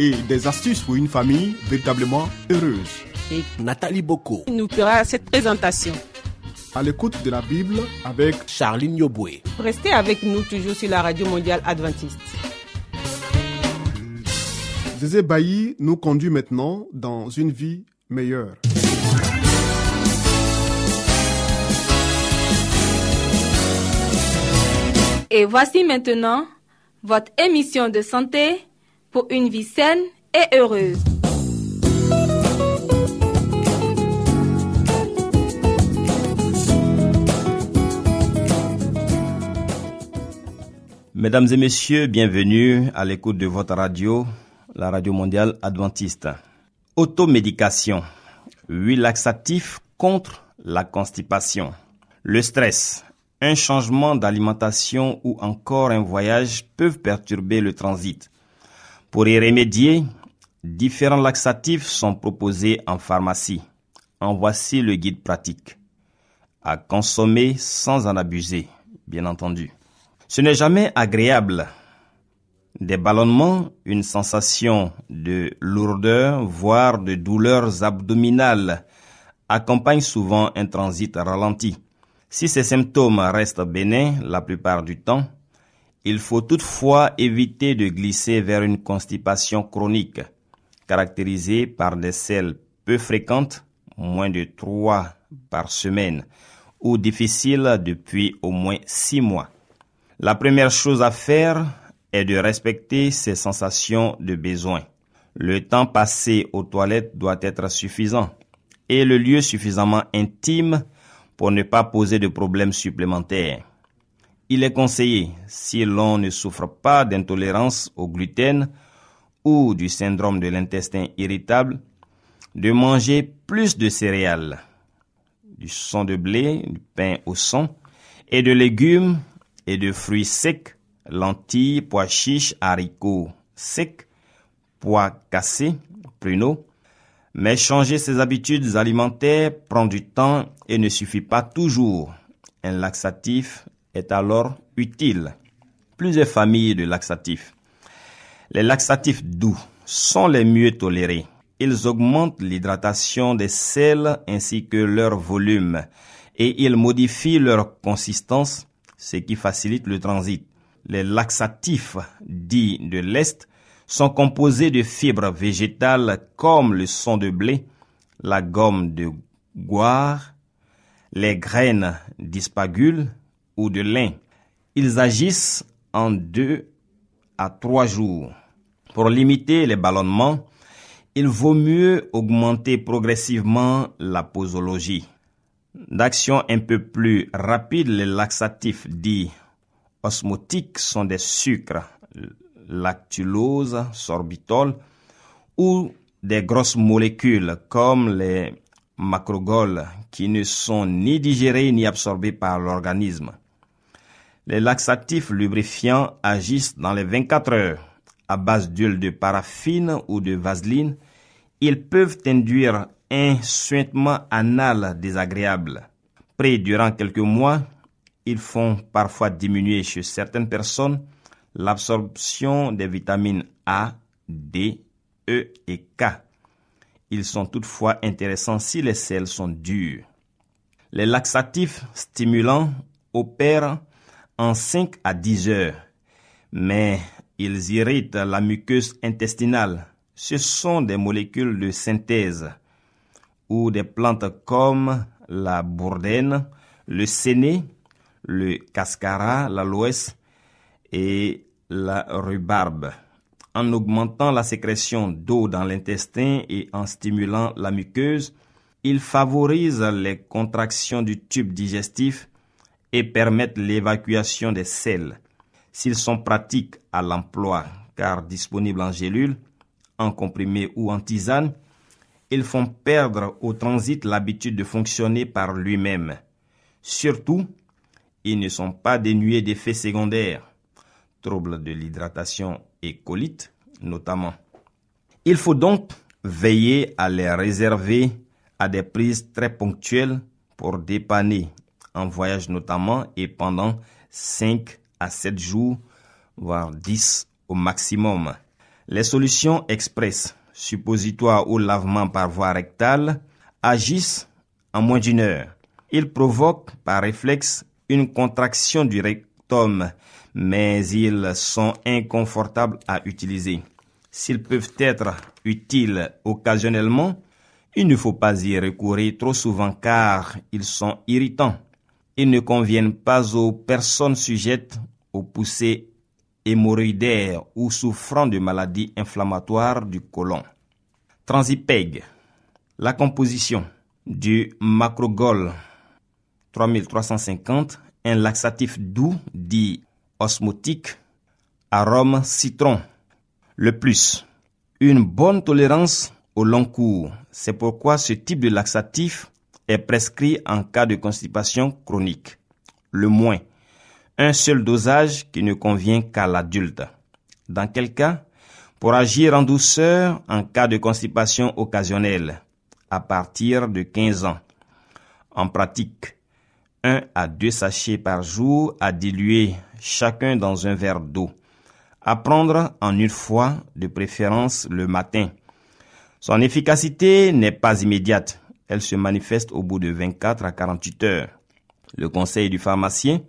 et des astuces pour une famille véritablement heureuse. et Nathalie Boko, nous fera cette présentation. À l'écoute de la Bible avec Charline Yoboué. Restez avec nous toujours sur la radio mondiale adventiste. Zézé Bailly nous conduit maintenant dans une vie meilleure. Et voici maintenant votre émission de santé pour une vie saine et heureuse. Mesdames et messieurs, bienvenue à l'écoute de votre radio, la radio mondiale adventiste. Automédication. Huit laxatifs contre la constipation. Le stress. Un changement d'alimentation ou encore un voyage peuvent perturber le transit. Pour y remédier, différents laxatifs sont proposés en pharmacie. En voici le guide pratique. À consommer sans en abuser, bien entendu. Ce n'est jamais agréable. Des ballonnements, une sensation de lourdeur, voire de douleurs abdominales accompagnent souvent un transit ralenti. Si ces symptômes restent bénins la plupart du temps, il faut toutefois éviter de glisser vers une constipation chronique, caractérisée par des selles peu fréquentes, moins de 3 par semaine, ou difficiles depuis au moins 6 mois. La première chose à faire est de respecter ses sensations de besoin. Le temps passé aux toilettes doit être suffisant et le lieu suffisamment intime pour ne pas poser de problèmes supplémentaires. Il est conseillé, si l'on ne souffre pas d'intolérance au gluten ou du syndrome de l'intestin irritable, de manger plus de céréales, du son de blé, du pain au son, et de légumes et de fruits secs, lentilles, pois chiches, haricots secs, pois cassés, pruneaux. Mais changer ses habitudes alimentaires prend du temps et ne suffit pas toujours. Un laxatif est alors utile. Plusieurs familles de laxatifs. Les laxatifs doux sont les mieux tolérés. Ils augmentent l'hydratation des selles ainsi que leur volume et ils modifient leur consistance, ce qui facilite le transit. Les laxatifs dits de l'Est sont composés de fibres végétales comme le son de blé, la gomme de goire, les graines d'ispagule ou de lin. Ils agissent en deux à trois jours. Pour limiter les ballonnements, il vaut mieux augmenter progressivement la posologie. D'action un peu plus rapide, les laxatifs dits osmotiques sont des sucres, lactulose, sorbitol, ou des grosses molécules comme les macrogoles qui ne sont ni digérées ni absorbées par l'organisme. Les laxatifs lubrifiants agissent dans les 24 heures à base d'huile de paraffine ou de vaseline. Ils peuvent induire un suintement anal désagréable. Pris durant quelques mois, ils font parfois diminuer chez certaines personnes l'absorption des vitamines A, D, E et K. Ils sont toutefois intéressants si les selles sont dures. Les laxatifs stimulants opèrent en 5 à 10 heures, mais ils irritent la muqueuse intestinale. Ce sont des molécules de synthèse ou des plantes comme la bourdaine, le séné, le cascara, l'aloès et la rhubarbe. En augmentant la sécrétion d'eau dans l'intestin et en stimulant la muqueuse, ils favorisent les contractions du tube digestif et permettent l'évacuation des selles. S'ils sont pratiques à l'emploi car disponibles en gélule, en comprimé ou en tisane, ils font perdre au transit l'habitude de fonctionner par lui-même. Surtout, ils ne sont pas dénués d'effets secondaires, troubles de l'hydratation et colites notamment. Il faut donc veiller à les réserver à des prises très ponctuelles pour dépanner en voyage notamment et pendant 5 à 7 jours, voire 10 au maximum. Les solutions express, suppositoires ou lavement par voie rectale, agissent en moins d'une heure. Ils provoquent par réflexe une contraction du rectum, mais ils sont inconfortables à utiliser. S'ils peuvent être utiles occasionnellement, il ne faut pas y recourir trop souvent car ils sont irritants. Ils ne conviennent pas aux personnes sujettes aux poussées hémorroïdaires ou souffrant de maladies inflammatoires du côlon. Transipeg. La composition du macrogol 3350, un laxatif doux dit osmotique, arôme citron. Le plus, une bonne tolérance au long cours. C'est pourquoi ce type de laxatif est prescrit en cas de constipation chronique. Le moins, un seul dosage qui ne convient qu'à l'adulte. Dans quel cas? Pour agir en douceur en cas de constipation occasionnelle, à partir de 15 ans. En pratique, 1 à 2 sachets par jour à diluer chacun dans un verre d'eau. À prendre en une fois, de préférence le matin. Son efficacité n'est pas immédiate. Elle se manifeste au bout de 24 à 48 heures. Le conseil du pharmacien,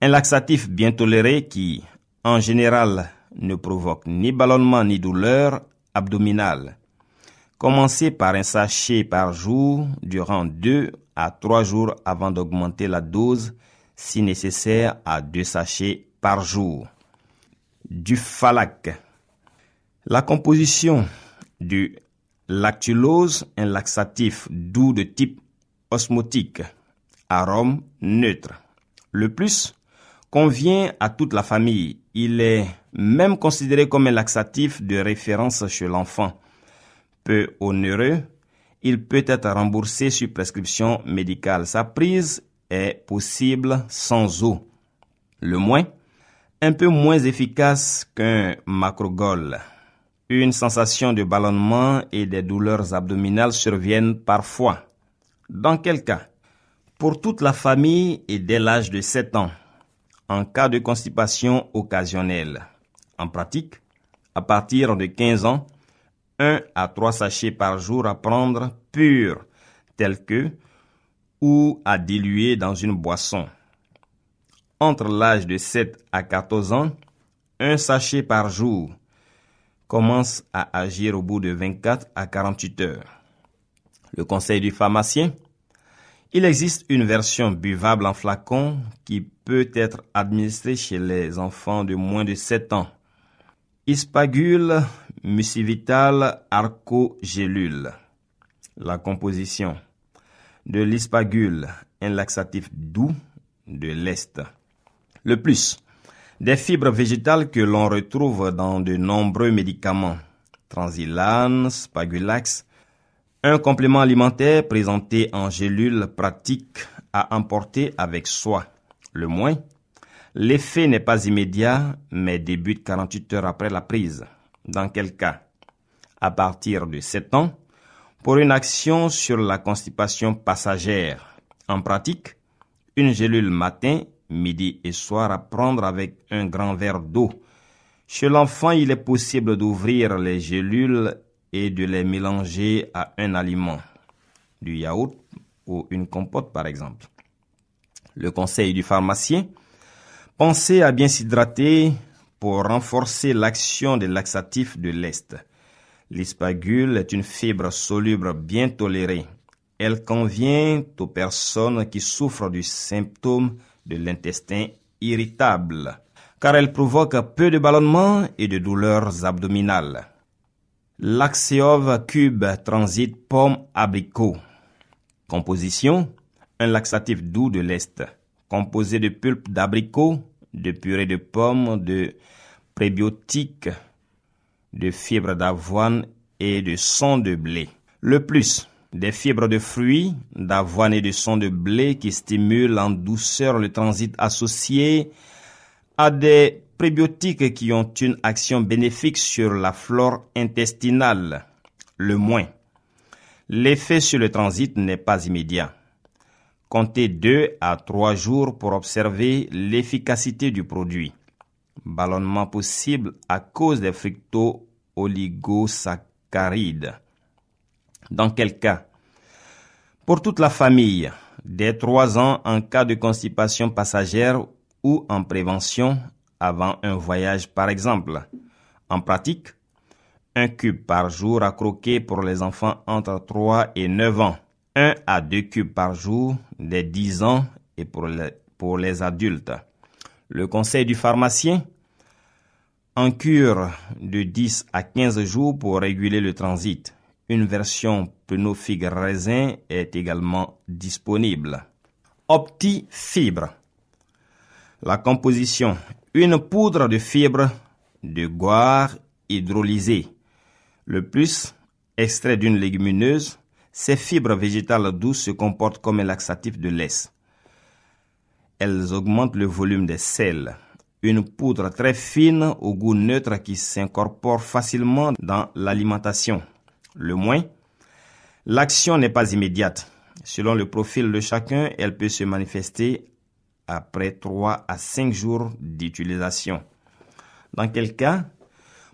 un laxatif bien toléré qui, en général, ne provoque ni ballonnement ni douleur abdominale. Commencez par un sachet par jour durant deux à trois jours avant d'augmenter la dose si nécessaire à deux sachets par jour. Du phalac. La composition du lactulose, un laxatif doux de type osmotique, arôme neutre. Le plus convient à toute la famille. Il est même considéré comme un laxatif de référence chez l'enfant. Peu onéreux, il peut être remboursé sur prescription médicale. Sa prise est possible sans eau. Le moins, un peu moins efficace qu'un macrogol. Une sensation de ballonnement et des douleurs abdominales surviennent parfois. Dans quel cas? Pour toute la famille et dès l'âge de 7 ans, en cas de constipation occasionnelle. En pratique, à partir de 15 ans, 1 à 3 sachets par jour à prendre pur, tels que ou à diluer dans une boisson. Entre l'âge de 7 à 14 ans, un sachet par jour commence à agir au bout de 24 à 48 heures. Le conseil du pharmacien Il existe une version buvable en flacon qui peut être administrée chez les enfants de moins de 7 ans. Ispagule mucivital arcogélule. La composition de l'ispagule, un laxatif doux de l'Est. Le plus, des fibres végétales que l'on retrouve dans de nombreux médicaments. Transilane, Spagulax, un complément alimentaire présenté en gélule pratique à emporter avec soi. Le moins, l'effet n'est pas immédiat, mais débute 48 heures après la prise. Dans quel cas? À partir de 7 ans, pour une action sur la constipation passagère. En pratique, une gélule matin midi et soir à prendre avec un grand verre d'eau. Chez l'enfant, il est possible d'ouvrir les gélules et de les mélanger à un aliment, du yaourt ou une compote par exemple. Le conseil du pharmacien, pensez à bien s'hydrater pour renforcer l'action des laxatifs de l'Est. L'ispagule est une fibre soluble bien tolérée. Elle convient aux personnes qui souffrent du symptôme de l'intestin irritable, car elle provoque peu de ballonnements et de douleurs abdominales. Laxeov cube transit pomme abricot. Composition un laxatif doux de l'Est, composé de pulpe d'abricot, de purée de pommes, de prébiotiques, de fibres d'avoine et de son de blé. Le plus des fibres de fruits, d'avoine et de son de blé qui stimulent en douceur le transit associé à des prébiotiques qui ont une action bénéfique sur la flore intestinale. Le moins. L'effet sur le transit n'est pas immédiat. Comptez deux à trois jours pour observer l'efficacité du produit. Ballonnement possible à cause des fructo-oligosaccharides. Dans quel cas? Pour toute la famille, dès trois ans en cas de constipation passagère ou en prévention avant un voyage par exemple. En pratique, un cube par jour à croquer pour les enfants entre 3 et 9 ans. 1 à 2 cubes par jour dès 10 ans et pour les, pour les adultes. Le conseil du pharmacien en cure de 10 à 15 jours pour réguler le transit. Une version pneufigue raisin est également disponible. Opti-fibre. La composition. Une poudre de fibre de goire hydrolysée. Le plus, extrait d'une légumineuse, ces fibres végétales douces se comportent comme un laxatif de l'aise. Elles augmentent le volume des sels. Une poudre très fine au goût neutre qui s'incorpore facilement dans l'alimentation. Le moins, l'action n'est pas immédiate. Selon le profil de chacun, elle peut se manifester après 3 à 5 jours d'utilisation. Dans quel cas,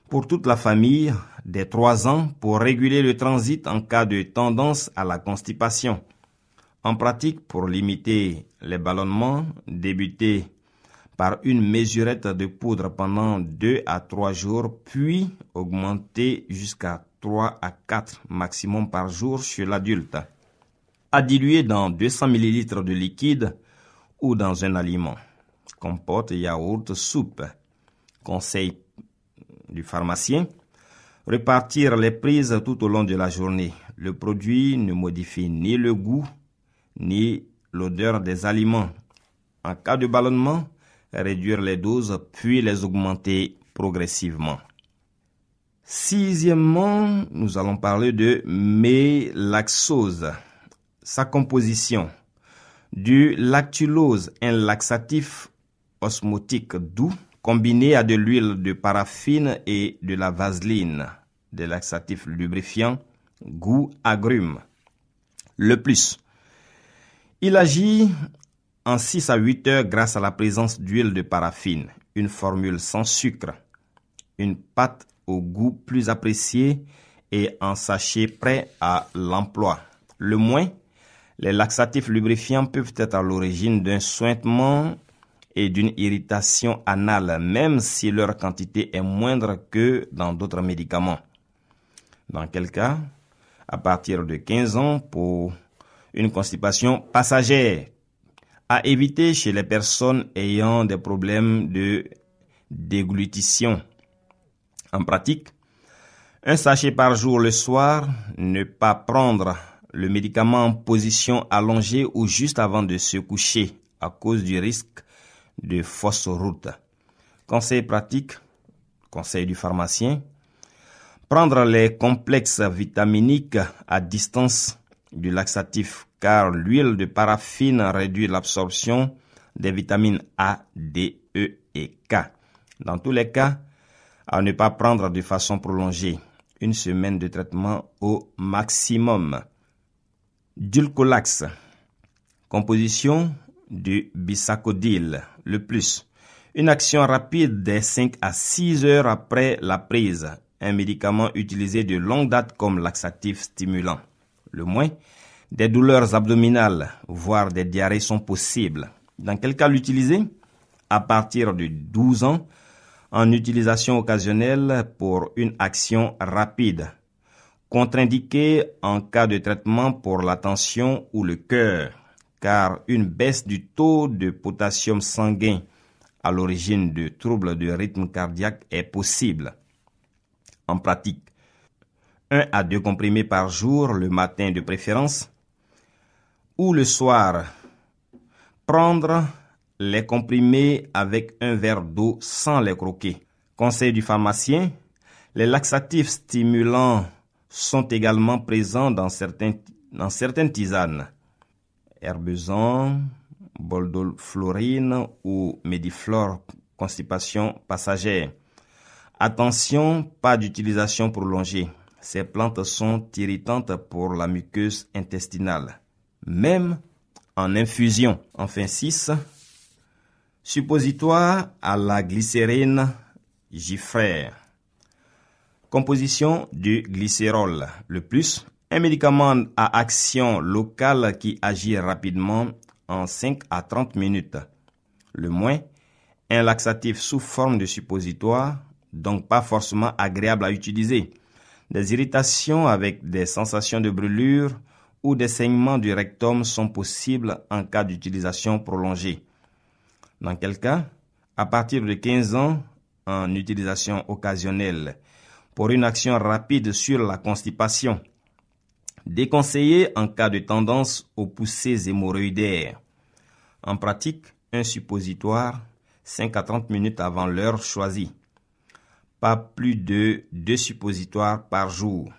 pour toute la famille, des 3 ans pour réguler le transit en cas de tendance à la constipation. En pratique, pour limiter les ballonnements, débuter par une mesurette de poudre pendant 2 à 3 jours, puis augmenter jusqu'à 3 à 4 maximum par jour chez l'adulte. À diluer dans 200 ml de liquide ou dans un aliment. Compote, yaourt, soupe. Conseil du pharmacien Répartir les prises tout au long de la journée. Le produit ne modifie ni le goût ni l'odeur des aliments. En cas de ballonnement, réduire les doses puis les augmenter progressivement. Sixièmement, nous allons parler de mélaxose. Sa composition. Du lactulose, un laxatif osmotique doux combiné à de l'huile de paraffine et de la vaseline, des laxatifs lubrifiants, goût agrume. Le plus. Il agit en 6 à 8 heures grâce à la présence d'huile de paraffine, une formule sans sucre, une pâte au goût plus apprécié et un sachet prêt à l'emploi. Le moins, les laxatifs lubrifiants peuvent être à l'origine d'un sointement et d'une irritation anale, même si leur quantité est moindre que dans d'autres médicaments. Dans quel cas, à partir de 15 ans pour une constipation passagère, à éviter chez les personnes ayant des problèmes de déglutition. En pratique, un sachet par jour le soir, ne pas prendre le médicament en position allongée ou juste avant de se coucher à cause du risque de fausse route. Conseil pratique, conseil du pharmacien, prendre les complexes vitaminiques à distance du laxatif car l'huile de paraffine réduit l'absorption des vitamines A, D, E et K. Dans tous les cas, à ne pas prendre de façon prolongée. Une semaine de traitement au maximum. Dulcolax. Composition du bisacodil, le plus. Une action rapide des 5 à 6 heures après la prise. Un médicament utilisé de longue date comme laxatif stimulant. Le moins, des douleurs abdominales, voire des diarrhées sont possibles. Dans quel cas l'utiliser? À partir de 12 ans, en utilisation occasionnelle pour une action rapide. Contre-indiqué en cas de traitement pour la tension ou le cœur car une baisse du taux de potassium sanguin à l'origine de troubles de rythme cardiaque est possible. En pratique, un à deux comprimés par jour le matin de préférence ou le soir. Prendre les comprimés avec un verre d'eau sans les croquer. Conseil du pharmacien, Les laxatifs stimulants sont également présents dans certaines tisanes. Herbezan, boldolflorine ou médiflore, constipation passagère. Attention, pas d'utilisation prolongée. Ces plantes sont irritantes pour la muqueuse intestinale. Même en infusion. Enfin 6. Suppositoire à la glycérine gifrère. Composition du glycérol. Le plus, un médicament à action locale qui agit rapidement en 5 à 30 minutes. Le moins, un laxatif sous forme de suppositoire, donc pas forcément agréable à utiliser. Des irritations avec des sensations de brûlure ou des saignements du rectum sont possibles en cas d'utilisation prolongée. Dans quel cas? À partir de 15 ans, en utilisation occasionnelle, pour une action rapide sur la constipation. Déconseillé en cas de tendance aux poussées hémorroïdaires. En pratique, un suppositoire 5 à 30 minutes avant l'heure choisie. Pas plus de deux suppositoires par jour.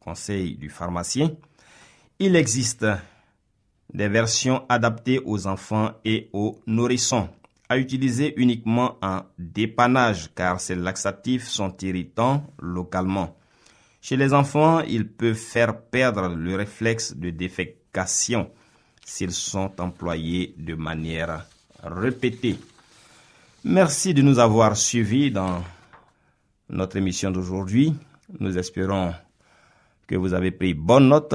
Conseil du pharmacien. Il existe des versions adaptées aux enfants et aux nourrissons à utiliser uniquement en dépannage car ces laxatifs sont irritants localement. Chez les enfants, ils peuvent faire perdre le réflexe de défécation s'ils sont employés de manière répétée. Merci de nous avoir suivis dans notre émission d'aujourd'hui. Nous espérons que vous avez pris bonne note.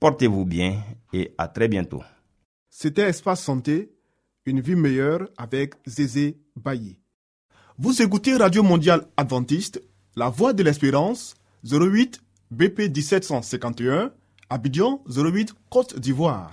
Portez-vous bien et à très bientôt. C'était Espace Santé, une vie meilleure avec Zézé Bailly. Vous écoutez Radio Mondiale Adventiste, La Voix de l'Espérance, 08 BP 1751, Abidjan 08 Côte d'Ivoire.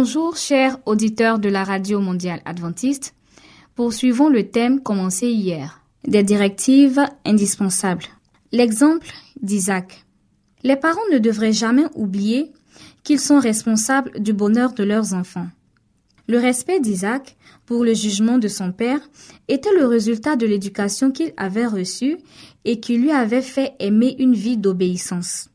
Bonjour chers auditeurs de la Radio mondiale adventiste. Poursuivons le thème commencé hier. Des directives indispensables. L'exemple d'Isaac. Les parents ne devraient jamais oublier qu'ils sont responsables du bonheur de leurs enfants. Le respect d'Isaac pour le jugement de son père était le résultat de l'éducation qu'il avait reçue et qui lui avait fait aimer une vie d'obéissance.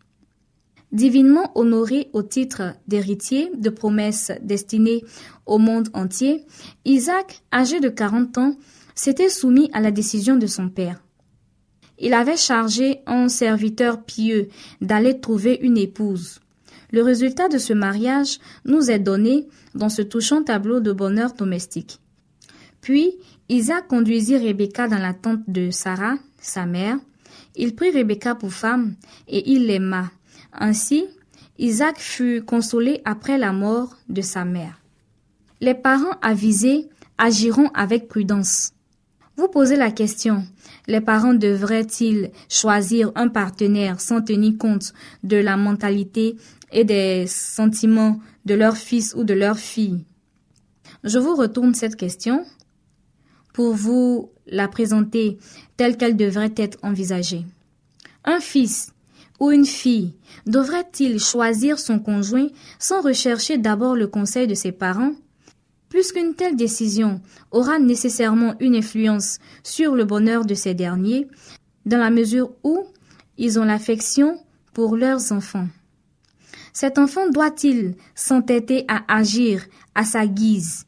Divinement honoré au titre d'héritier de promesses destinées au monde entier, Isaac, âgé de 40 ans, s'était soumis à la décision de son père. Il avait chargé un serviteur pieux d'aller trouver une épouse. Le résultat de ce mariage nous est donné dans ce touchant tableau de bonheur domestique. Puis Isaac conduisit Rebecca dans la tente de Sarah, sa mère. Il prit Rebecca pour femme et il l'aima. Ainsi, Isaac fut consolé après la mort de sa mère. Les parents avisés agiront avec prudence. Vous posez la question, les parents devraient-ils choisir un partenaire sans tenir compte de la mentalité et des sentiments de leur fils ou de leur fille? Je vous retourne cette question pour vous la présenter telle qu'elle devrait être envisagée. Un fils une fille devrait-il choisir son conjoint sans rechercher d'abord le conseil de ses parents? Puisqu'une telle décision aura nécessairement une influence sur le bonheur de ces derniers, dans la mesure où ils ont l'affection pour leurs enfants. Cet enfant doit-il s'entêter à agir à sa guise,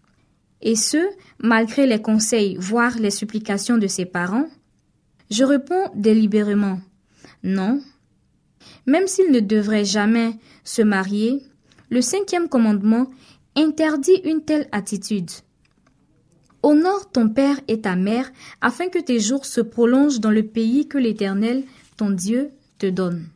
et ce, malgré les conseils, voire les supplications de ses parents? Je réponds délibérément non. Même s'il ne devrait jamais se marier, le cinquième commandement interdit une telle attitude. Honore ton père et ta mère, afin que tes jours se prolongent dans le pays que l'Éternel, ton Dieu, te donne.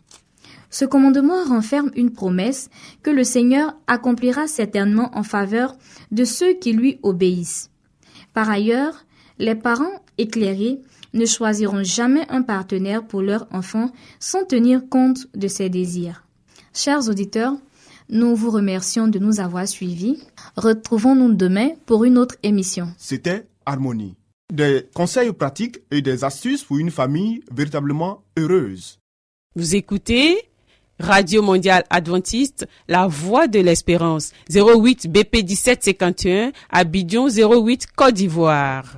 Ce commandement renferme une promesse que le Seigneur accomplira certainement en faveur de ceux qui lui obéissent. Par ailleurs, les parents éclairés ne choisiront jamais un partenaire pour leur enfant sans tenir compte de ses désirs. Chers auditeurs, nous vous remercions de nous avoir suivis. Retrouvons-nous demain pour une autre émission. C'était Harmonie. Des conseils pratiques et des astuces pour une famille véritablement heureuse. Vous écoutez Radio Mondiale Adventiste, La Voix de l'Espérance, 08 BP 1751, Abidjan 08 Côte d'Ivoire.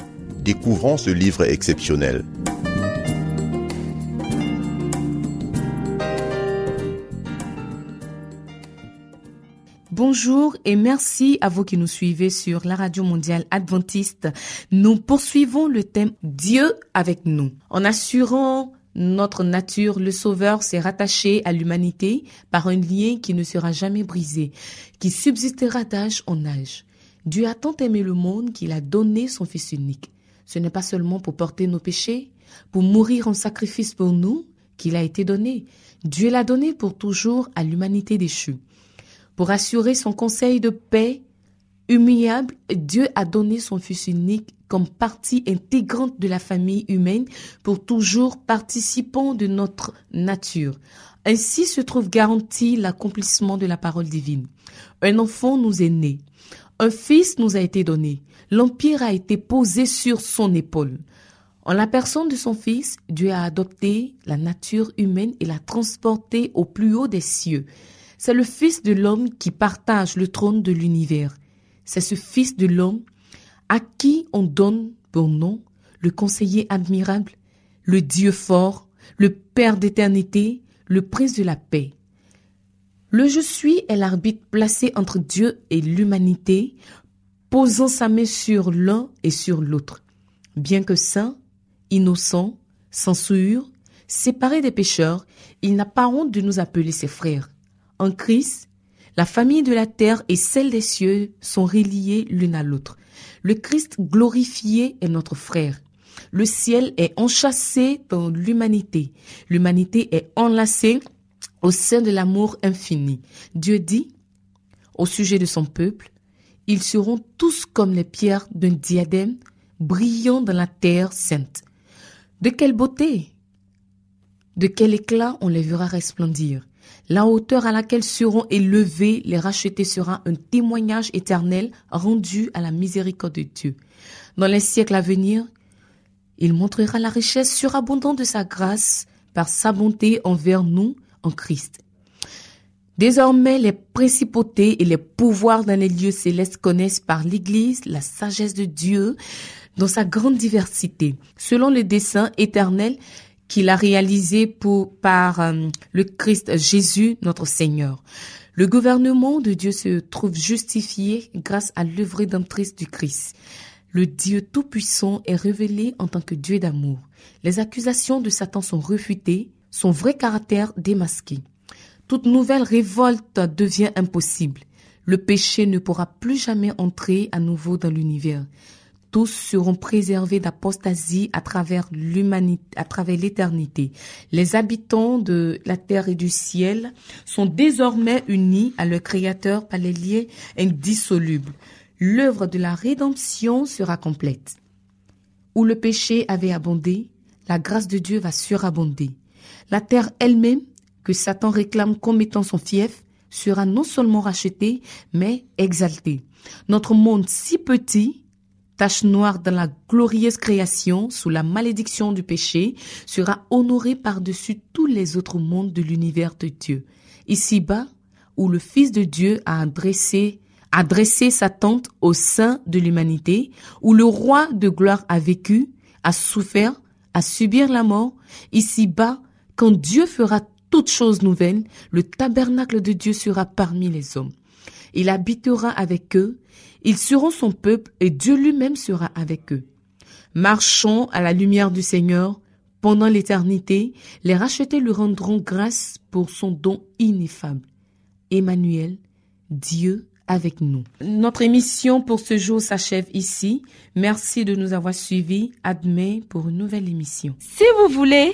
découvrons ce livre exceptionnel. Bonjour et merci à vous qui nous suivez sur la radio mondiale adventiste. Nous poursuivons le thème Dieu avec nous. En assurant notre nature, le Sauveur s'est rattaché à l'humanité par un lien qui ne sera jamais brisé, qui subsistera d'âge en âge. Dieu a tant aimé le monde qu'il a donné son Fils unique. Ce n'est pas seulement pour porter nos péchés, pour mourir en sacrifice pour nous qu'il a été donné. Dieu l'a donné pour toujours à l'humanité déchue. Pour assurer son conseil de paix humiliable, Dieu a donné son Fils unique comme partie intégrante de la famille humaine pour toujours participant de notre nature. Ainsi se trouve garanti l'accomplissement de la parole divine. Un enfant nous est né. Un fils nous a été donné. L'empire a été posé sur son épaule. En la personne de son fils, Dieu a adopté la nature humaine et l'a transportée au plus haut des cieux. C'est le Fils de l'homme qui partage le trône de l'univers. C'est ce Fils de l'homme à qui on donne pour nom le conseiller admirable, le Dieu fort, le Père d'éternité, le Prince de la paix. Le Je suis est l'arbitre placé entre Dieu et l'humanité, posant sa main sur l'un et sur l'autre. Bien que saint, innocent, sans souillure, séparé des pécheurs, il n'a pas honte de nous appeler ses frères. En Christ, la famille de la terre et celle des cieux sont reliées l'une à l'autre. Le Christ glorifié est notre frère. Le ciel est enchâssé dans l'humanité. L'humanité est enlacée au sein de l'amour infini. Dieu dit, au sujet de son peuple, ils seront tous comme les pierres d'un diadème brillant dans la terre sainte. De quelle beauté, de quel éclat on les verra resplendir. La hauteur à laquelle seront élevés les rachetés sera un témoignage éternel rendu à la miséricorde de Dieu. Dans les siècles à venir, il montrera la richesse surabondante de sa grâce par sa bonté envers nous en Christ. Désormais, les principautés et les pouvoirs dans les lieux célestes connaissent par l'Église la sagesse de Dieu dans sa grande diversité, selon le dessein éternel qu'il a réalisé pour, par euh, le Christ Jésus, notre Seigneur. Le gouvernement de Dieu se trouve justifié grâce à l'œuvre rédemptrice du Christ. Le Dieu Tout-Puissant est révélé en tant que Dieu d'amour. Les accusations de Satan sont refutées, son vrai caractère démasqué. Toute nouvelle révolte devient impossible. Le péché ne pourra plus jamais entrer à nouveau dans l'univers tous seront préservés d'apostasie à travers l'humanité, à travers l'éternité. Les habitants de la terre et du ciel sont désormais unis à leur Créateur par les liens indissolubles. L'œuvre de la rédemption sera complète. Où le péché avait abondé, la grâce de Dieu va surabonder. La terre elle-même, que Satan réclame comme étant son fief, sera non seulement rachetée, mais exaltée. Notre monde si petit tache noire dans la glorieuse création, sous la malédiction du péché, sera honoré par-dessus tous les autres mondes de l'univers de Dieu. Ici-bas, où le Fils de Dieu a adressé, adressé sa tente au sein de l'humanité, où le roi de gloire a vécu, a souffert, a subir la mort, ici-bas, quand Dieu fera toutes choses nouvelles, le tabernacle de Dieu sera parmi les hommes. Il habitera avec eux, ils seront son peuple et Dieu lui-même sera avec eux. Marchons à la lumière du Seigneur pendant l'éternité, les rachetés lui rendront grâce pour son don ineffable. Emmanuel, Dieu avec nous. Notre émission pour ce jour s'achève ici. Merci de nous avoir suivis. Admet pour une nouvelle émission. Si vous voulez